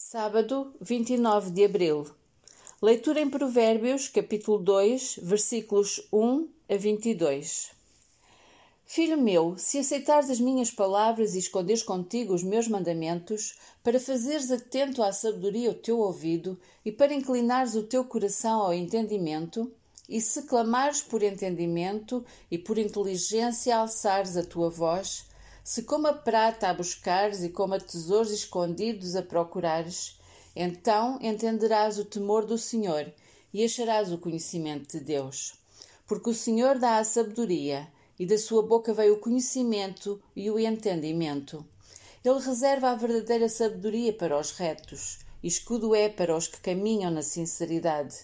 Sábado, 29 de abril. Leitura em Provérbios, capítulo 2, versículos 1 a 22. Filho meu, se aceitares as minhas palavras e esconderes contigo os meus mandamentos, para fazeres atento à sabedoria o teu ouvido e para inclinares o teu coração ao entendimento, e se clamares por entendimento e por inteligência alçares a tua voz, se como a prata a buscares e como a tesouros escondidos a procurares, então entenderás o temor do Senhor e acharás o conhecimento de Deus. Porque o Senhor dá a sabedoria, e da sua boca veio o conhecimento e o entendimento. Ele reserva a verdadeira sabedoria para os retos, e escudo é para os que caminham na sinceridade,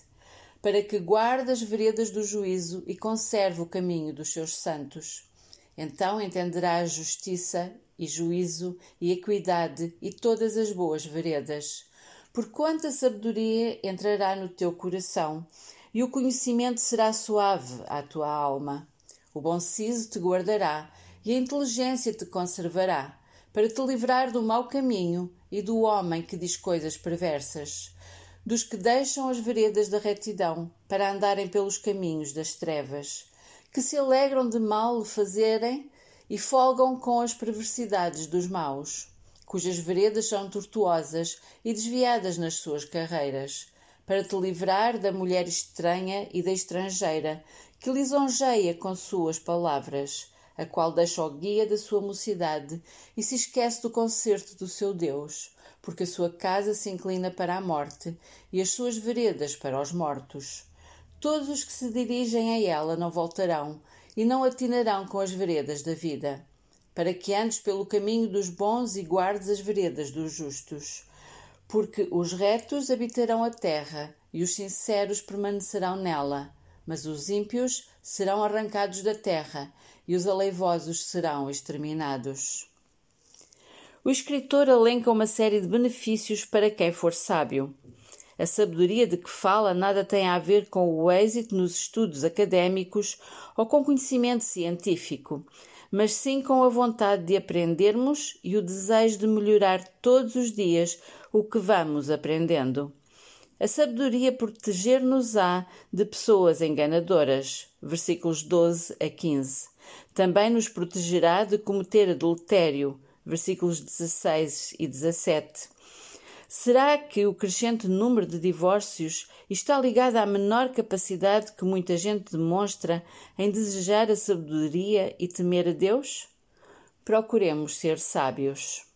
para que guarde as veredas do juízo e conserve o caminho dos seus santos. Então entenderás justiça e juízo e equidade e todas as boas veredas. Porquanto a sabedoria entrará no teu coração e o conhecimento será suave à tua alma. O bom siso te guardará e a inteligência te conservará, para te livrar do mau caminho e do homem que diz coisas perversas, dos que deixam as veredas da retidão para andarem pelos caminhos das trevas que se alegram de mal fazerem e folgam com as perversidades dos maus, cujas veredas são tortuosas e desviadas nas suas carreiras, para te livrar da mulher estranha e da estrangeira, que lisonjeia com suas palavras, a qual deixa o guia da sua mocidade e se esquece do concerto do seu Deus, porque a sua casa se inclina para a morte e as suas veredas para os mortos. Todos os que se dirigem a ela não voltarão e não atinarão com as veredas da vida, para que andes pelo caminho dos bons e guardes as veredas dos justos. Porque os retos habitarão a terra e os sinceros permanecerão nela, mas os ímpios serão arrancados da terra e os aleivosos serão exterminados. O escritor elenca uma série de benefícios para quem for sábio. A sabedoria de que fala nada tem a ver com o êxito nos estudos académicos ou com conhecimento científico, mas sim com a vontade de aprendermos e o desejo de melhorar todos os dias o que vamos aprendendo. A sabedoria proteger-nos-á de pessoas enganadoras. Versículos 12 a 15. Também nos protegerá de cometer adultério. Versículos 16 e 17 Será que o crescente número de divórcios está ligado à menor capacidade que muita gente demonstra em desejar a sabedoria e temer a Deus? Procuremos ser sábios.